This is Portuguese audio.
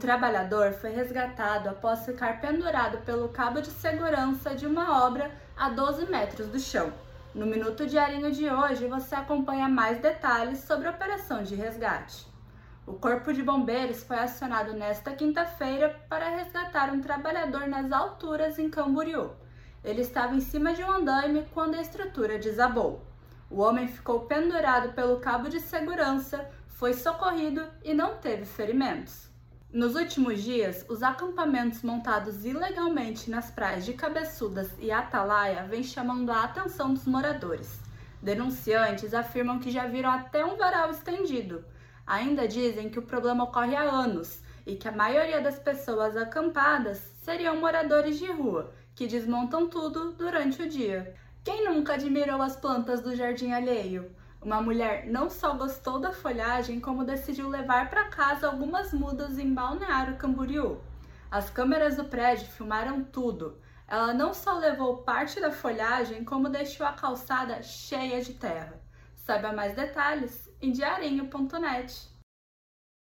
trabalhador foi resgatado após ficar pendurado pelo cabo de segurança de uma obra a 12 metros do chão. No Minuto Diarinho de hoje, você acompanha mais detalhes sobre a operação de resgate. O Corpo de Bombeiros foi acionado nesta quinta-feira para resgatar um trabalhador nas alturas em Camboriú. Ele estava em cima de um andaime quando a estrutura desabou. O homem ficou pendurado pelo cabo de segurança, foi socorrido e não teve ferimentos. Nos últimos dias, os acampamentos montados ilegalmente nas praias de Cabeçudas e Atalaia vêm chamando a atenção dos moradores. Denunciantes afirmam que já viram até um varal estendido. Ainda dizem que o problema ocorre há anos e que a maioria das pessoas acampadas seriam moradores de rua, que desmontam tudo durante o dia. Quem nunca admirou as plantas do jardim alheio? Uma mulher não só gostou da folhagem, como decidiu levar para casa algumas mudas em Balneário Camboriú. As câmeras do prédio filmaram tudo. Ela não só levou parte da folhagem, como deixou a calçada cheia de terra. Saiba mais detalhes em diarinho.net.